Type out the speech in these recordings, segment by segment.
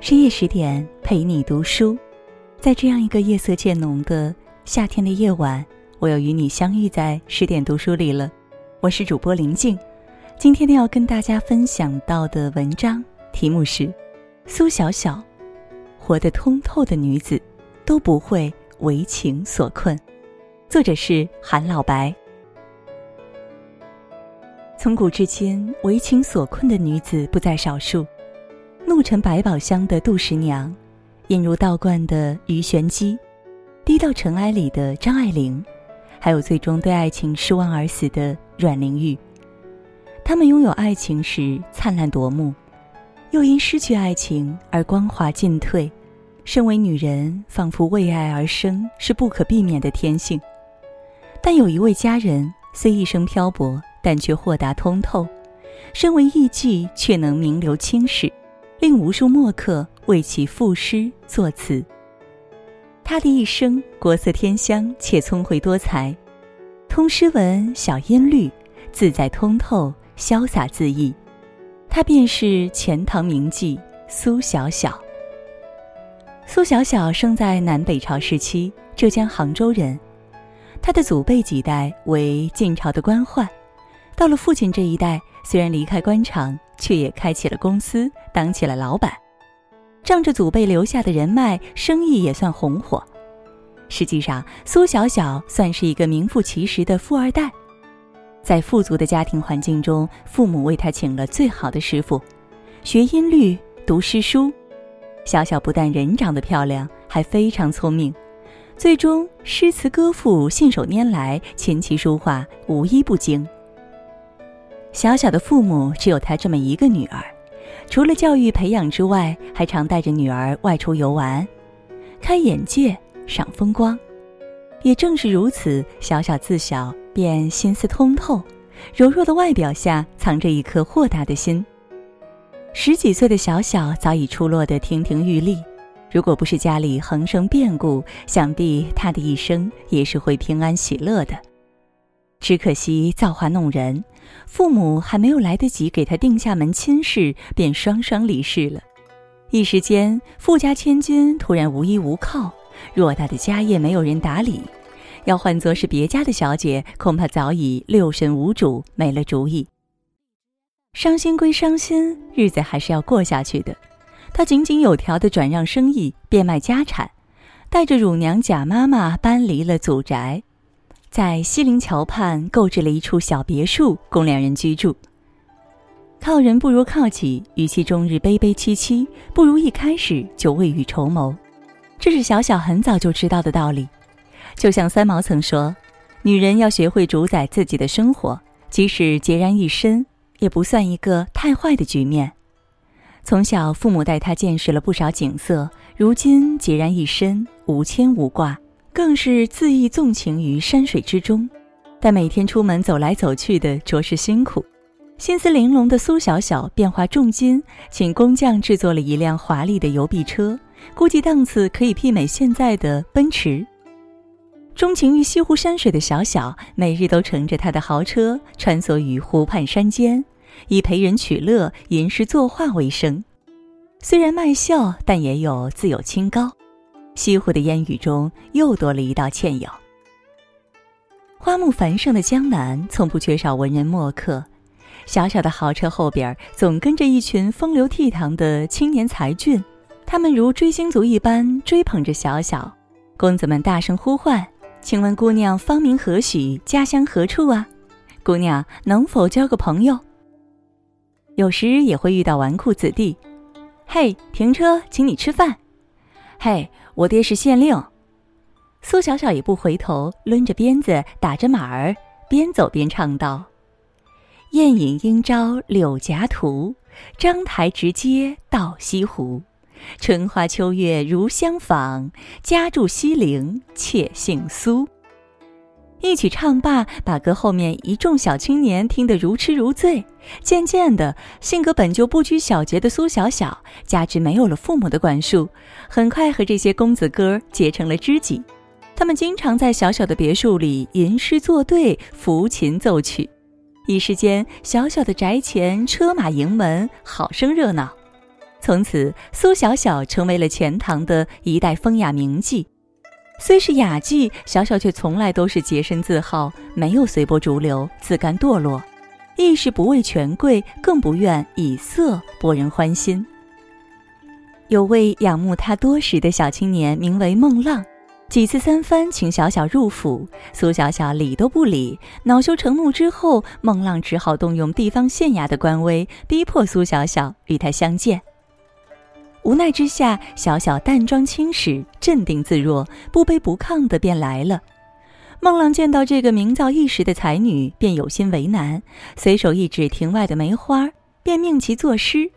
深夜十点陪你读书，在这样一个夜色渐浓的夏天的夜晚，我又与你相遇在十点读书里了。我是主播林静，今天要跟大家分享到的文章题目是《苏小小，活得通透的女子都不会为情所困》，作者是韩老白。从古至今，为情所困的女子不在少数。怒沉百宝箱的杜十娘，引入道观的鱼玄机，低到尘埃里的张爱玲，还有最终对爱情失望而死的阮玲玉。她们拥有爱情时灿烂夺目，又因失去爱情而光华尽退。身为女人，仿佛为爱而生是不可避免的天性。但有一位佳人，虽一生漂泊，但却豁达通透；身为艺妓，却能名留青史。令无数墨客为其赋诗作词。他的一生国色天香且聪慧多才，通诗文，晓音律，自在通透，潇洒恣意。他便是钱塘名妓苏小小。苏小小生在南北朝时期，浙江杭州人。他的祖辈几代为晋朝的官宦，到了父亲这一代，虽然离开官场。却也开起了公司，当起了老板，仗着祖辈留下的人脉，生意也算红火。实际上，苏小小算是一个名副其实的富二代。在富足的家庭环境中，父母为他请了最好的师傅，学音律，读诗书。小小不但人长得漂亮，还非常聪明，最终诗词歌赋信手拈来，琴棋书画无一不精。小小的父母只有他这么一个女儿，除了教育培养之外，还常带着女儿外出游玩，开眼界，赏风光。也正是如此，小小自小便心思通透，柔弱的外表下藏着一颗豁达的心。十几岁的小小早已出落得亭亭玉立，如果不是家里横生变故，想必他的一生也是会平安喜乐的。只可惜造化弄人，父母还没有来得及给他定下门亲事，便双双离世了。一时间，富家千金突然无依无靠，偌大的家业没有人打理，要换作是别家的小姐，恐怕早已六神无主，没了主意。伤心归伤心，日子还是要过下去的。他井井有条的转让生意，变卖家产，带着乳娘贾妈妈搬离了祖宅。在西泠桥畔购置了一处小别墅，供两人居住。靠人不如靠己，与其终日悲悲戚戚，不如一开始就未雨绸缪。这是小小很早就知道的道理。就像三毛曾说：“女人要学会主宰自己的生活，即使孑然一身，也不算一个太坏的局面。”从小，父母带她见识了不少景色，如今孑然一身，无牵无挂。更是恣意纵情于山水之中，但每天出门走来走去的着实辛苦。心思玲珑的苏小小便花重金请工匠制作了一辆华丽的油壁车，估计档次可以媲美现在的奔驰。钟情于西湖山水的小小，每日都乘着他的豪车穿梭于湖畔山间，以陪人取乐、吟诗作画为生。虽然卖笑，但也有自有清高。西湖的烟雨中又多了一道倩影。花木繁盛的江南从不缺少文人墨客，小小的豪车后边总跟着一群风流倜傥的青年才俊，他们如追星族一般追捧着小小。公子们大声呼唤：“请问姑娘芳名何许？家乡何处啊？姑娘能否交个朋友？”有时也会遇到纨绔子弟：“嘿，停车，请你吃饭。”嘿，我爹是县令。苏小小也不回头，抡着鞭子，打着马儿，边走边唱道：“宴饮应招柳夹图，章台直接到西湖。春花秋月如相访，家住西陵，且姓苏。”一曲唱罢，把歌后面一众小青年听得如痴如醉。渐渐的，性格本就不拘小节的苏小小，加之没有了父母的管束，很快和这些公子哥结成了知己。他们经常在小小的别墅里吟诗作对，抚琴奏曲。一时间，小小的宅前车马迎门，好生热闹。从此，苏小小成为了钱塘的一代风雅名妓。虽是雅妓，小小却从来都是洁身自好，没有随波逐流、自甘堕落，亦是不畏权贵，更不愿以色博人欢心。有位仰慕他多时的小青年，名为孟浪，几次三番请小小入府，苏小小理都不理，恼羞成怒之后，孟浪只好动用地方县衙的官威，逼迫苏小小与他相见。无奈之下，小小淡妆轻使，镇定自若，不卑不亢的便来了。孟浪见到这个名噪一时的才女，便有心为难，随手一指庭外的梅花，便命其作诗。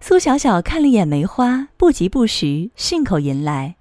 苏小小看了一眼梅花，不疾不徐，信口吟来：“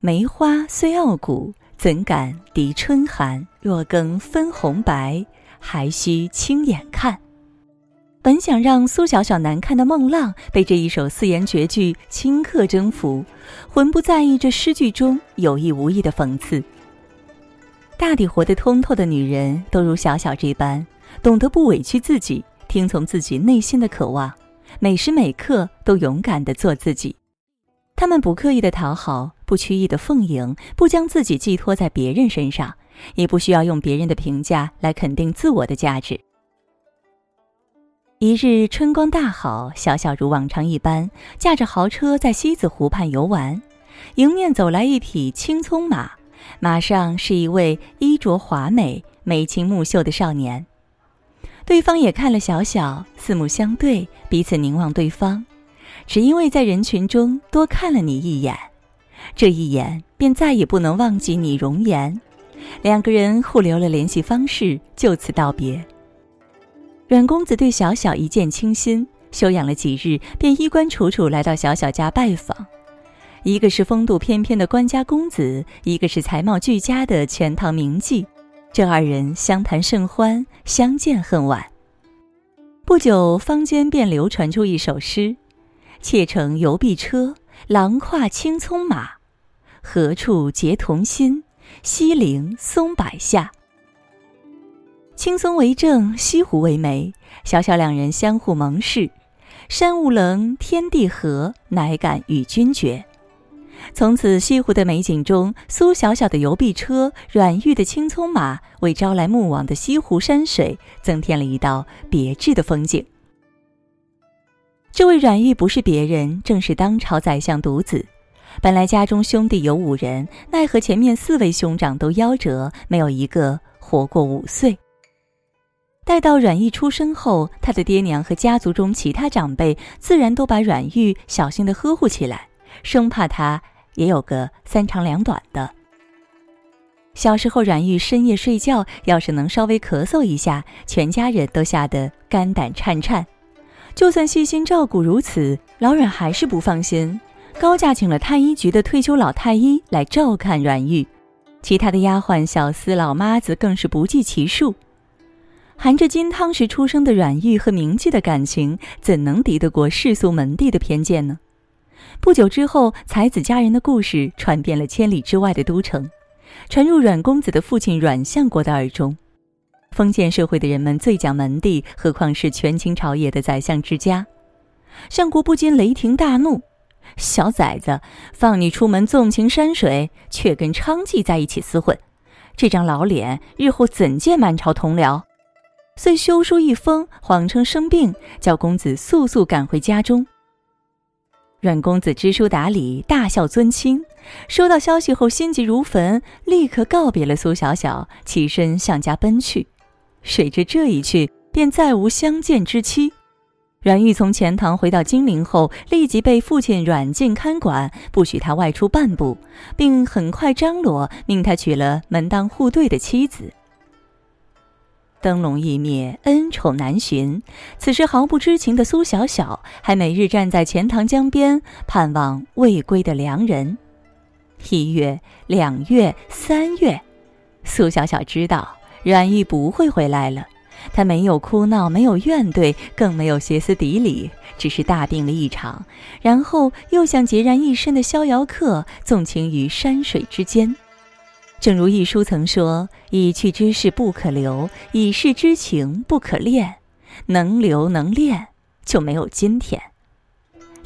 梅花虽傲骨，怎敢敌春寒？若更分红白，还需亲眼看。”本想让苏小小难看的孟浪被这一首四言绝句顷刻征服，浑不在意这诗句中有意无意的讽刺。大抵活得通透的女人都如小小这般，懂得不委屈自己，听从自己内心的渴望，每时每刻都勇敢地做自己。她们不刻意的讨好，不曲意的奉迎，不将自己寄托在别人身上，也不需要用别人的评价来肯定自我的价值。一日春光大好，小小如往常一般，驾着豪车在西子湖畔游玩。迎面走来一匹青葱马，马上是一位衣着华美、眉清目秀的少年。对方也看了小小，四目相对，彼此凝望对方，只因为在人群中多看了你一眼，这一眼便再也不能忘记你容颜。两个人互留了联系方式，就此道别。阮公子对小小一见倾心，休养了几日，便衣冠楚楚来到小小家拜访。一个是风度翩翩的官家公子，一个是才貌俱佳的钱塘名妓。这二人相谈甚欢，相见恨晚。不久，坊间便流传出一首诗：“妾乘游碧车，郎跨青葱马。何处结同心？西陵松柏下。”青松为正，西湖为媒。小小两人相互盟誓，山无棱，天地合，乃敢与君绝。从此，西湖的美景中，苏小小的游碧车，阮玉的青葱马，为朝来暮往的西湖山水增添了一道别致的风景。这位阮玉不是别人，正是当朝宰相独子。本来家中兄弟有五人，奈何前面四位兄长都夭折，没有一个活过五岁。待到阮玉出生后，他的爹娘和家族中其他长辈自然都把阮玉小心的呵护起来，生怕他也有个三长两短的。小时候，阮玉深夜睡觉，要是能稍微咳嗽一下，全家人都吓得肝胆颤颤。就算细心照顾如此，老阮还是不放心，高价请了太医局的退休老太医来照看阮玉，其他的丫鬟、小厮、老妈子更是不计其数。含着金汤匙出生的阮玉和名妓的感情，怎能敌得过世俗门第的偏见呢？不久之后，才子佳人的故事传遍了千里之外的都城，传入阮公子的父亲阮相国的耳中。封建社会的人们最讲门第，何况是权倾朝野的宰相之家？相国不禁雷霆大怒：“小崽子，放你出门纵情山水，却跟娼妓在一起厮混，这张老脸日后怎见满朝同僚？”遂修书一封，谎称生病，叫公子速速赶回家中。阮公子知书达理，大孝尊亲。收到消息后，心急如焚，立刻告别了苏小小，起身向家奔去。谁知这一去，便再无相见之期。阮玉从钱塘回到金陵后，立即被父亲软禁看管，不许他外出半步，并很快张罗，命他娶了门当户对的妻子。灯笼一灭，恩宠难寻。此时毫不知情的苏小小，还每日站在钱塘江边，盼望未归的良人。一月、两月、三月，苏小小知道阮玉不会回来了。他没有哭闹，没有怨怼，更没有歇斯底里，只是大病了一场，然后又像孑然一身的逍遥客，纵情于山水之间。正如一书曾说：“已去之事不可留，已逝之情不可恋。能留能恋，就没有今天。”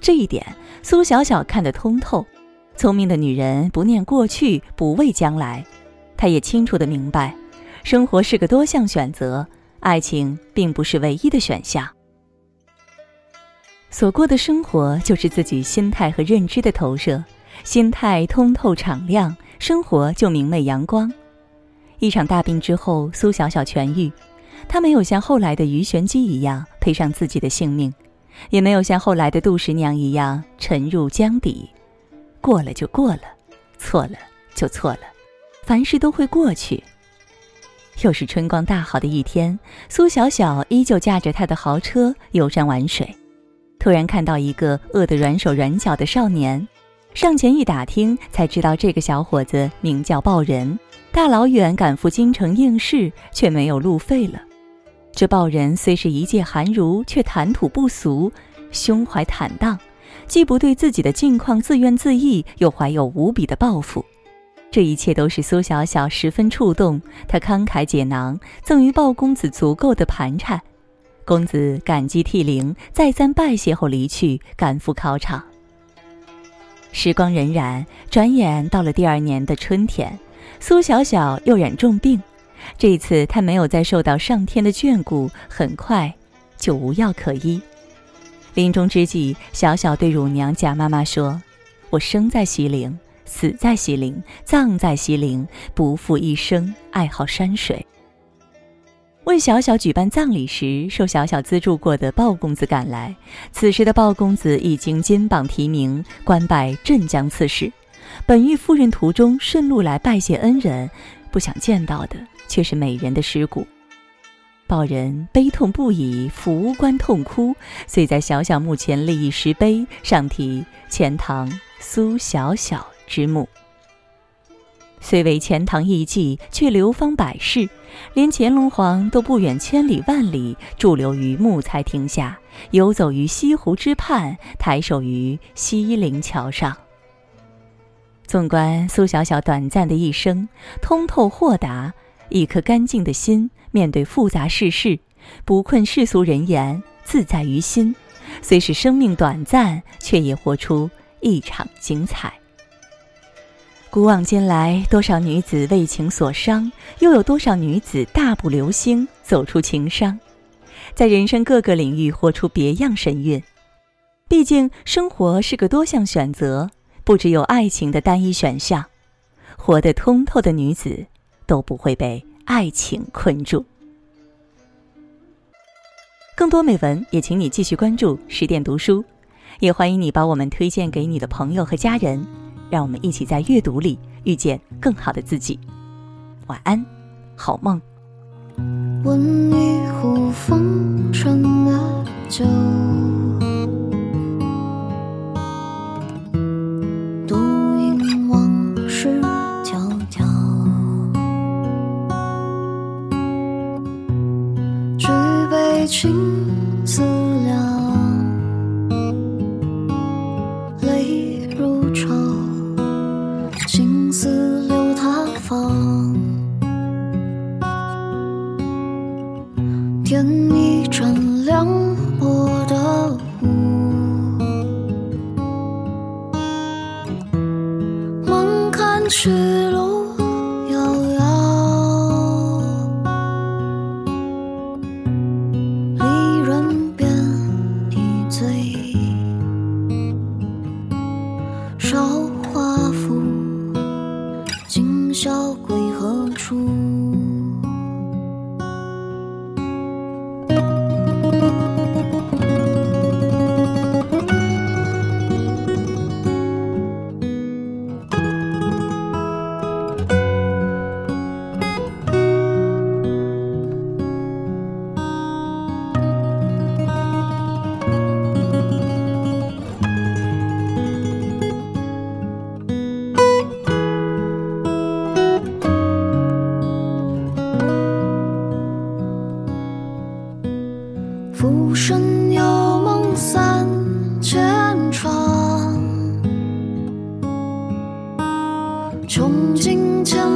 这一点，苏小小看得通透。聪明的女人不念过去，不畏将来。她也清楚的明白，生活是个多项选择，爱情并不是唯一的选项。所过的生活就是自己心态和认知的投射，心态通透敞亮，生活就明媚阳光。一场大病之后，苏小小痊愈，她没有像后来的鱼玄机一样赔上自己的性命，也没有像后来的杜十娘一样沉入江底。过了就过了，错了就错了，凡事都会过去。又是春光大好的一天，苏小小依旧驾着她的豪车游山玩水，突然看到一个饿得软手软脚的少年，上前一打听，才知道这个小伙子名叫鲍仁，大老远赶赴京城应试，却没有路费了。这鲍仁虽是一介寒儒，却谈吐不俗，胸怀坦荡。既不对自己的境况自怨自艾，又怀有无比的抱负，这一切都使苏小小十分触动。他慷慨解囊，赠予鲍公子足够的盘缠。公子感激涕零，再三拜谢后离去，赶赴考场。时光荏苒，转眼到了第二年的春天，苏小小又染重病。这一次她没有再受到上天的眷顾，很快就无药可医。临终之际，小小对乳娘贾妈妈说：“我生在西陵，死在西陵，葬在西陵，不负一生爱好山水。”为小小举办葬礼时，受小小资助过的鲍公子赶来。此时的鲍公子已经金榜题名，官拜镇江刺史。本欲赴任途中顺路来拜谢恩人，不想见到的却是美人的尸骨。报人悲痛不已，扶棺痛哭，遂在小小墓前立一石碑，上题“钱塘苏小小之墓”。虽为钱塘艺妓，却流芳百世，连乾隆皇都不远千里万里驻留于木材亭下，游走于西湖之畔，抬手于西泠桥上。纵观苏小小短暂的一生，通透豁达，一颗干净的心。面对复杂世事，不困世俗人言，自在于心。虽是生命短暂，却也活出一场精彩。古往今来，多少女子为情所伤，又有多少女子大步流星走出情伤，在人生各个领域活出别样神韵。毕竟，生活是个多项选择，不只有爱情的单一选项。活得通透的女子，都不会被。爱情困住。更多美文也请你继续关注十点读书，也欢迎你把我们推荐给你的朋友和家人，让我们一起在阅读里遇见更好的自己。晚安，好梦。温一壶风尘的酒。去路。土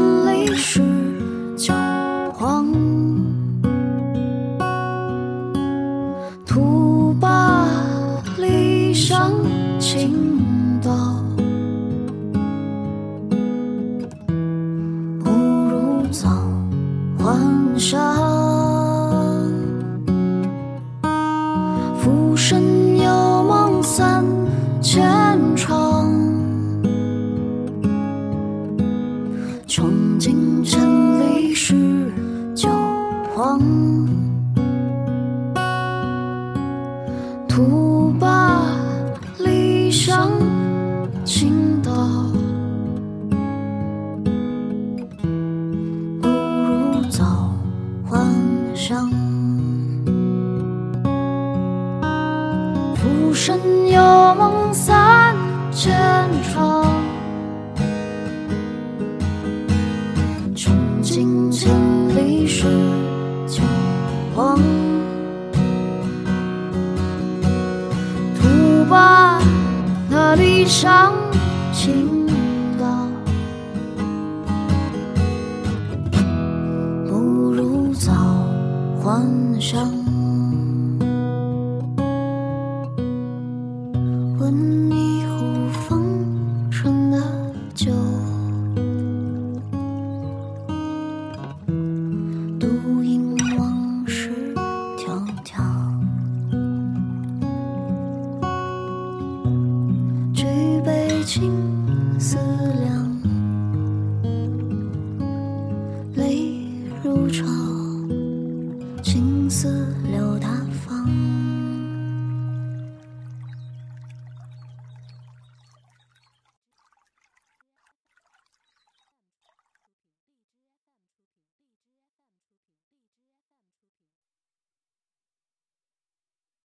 就忘，土把那悲伤倾倒，不如早还乡。情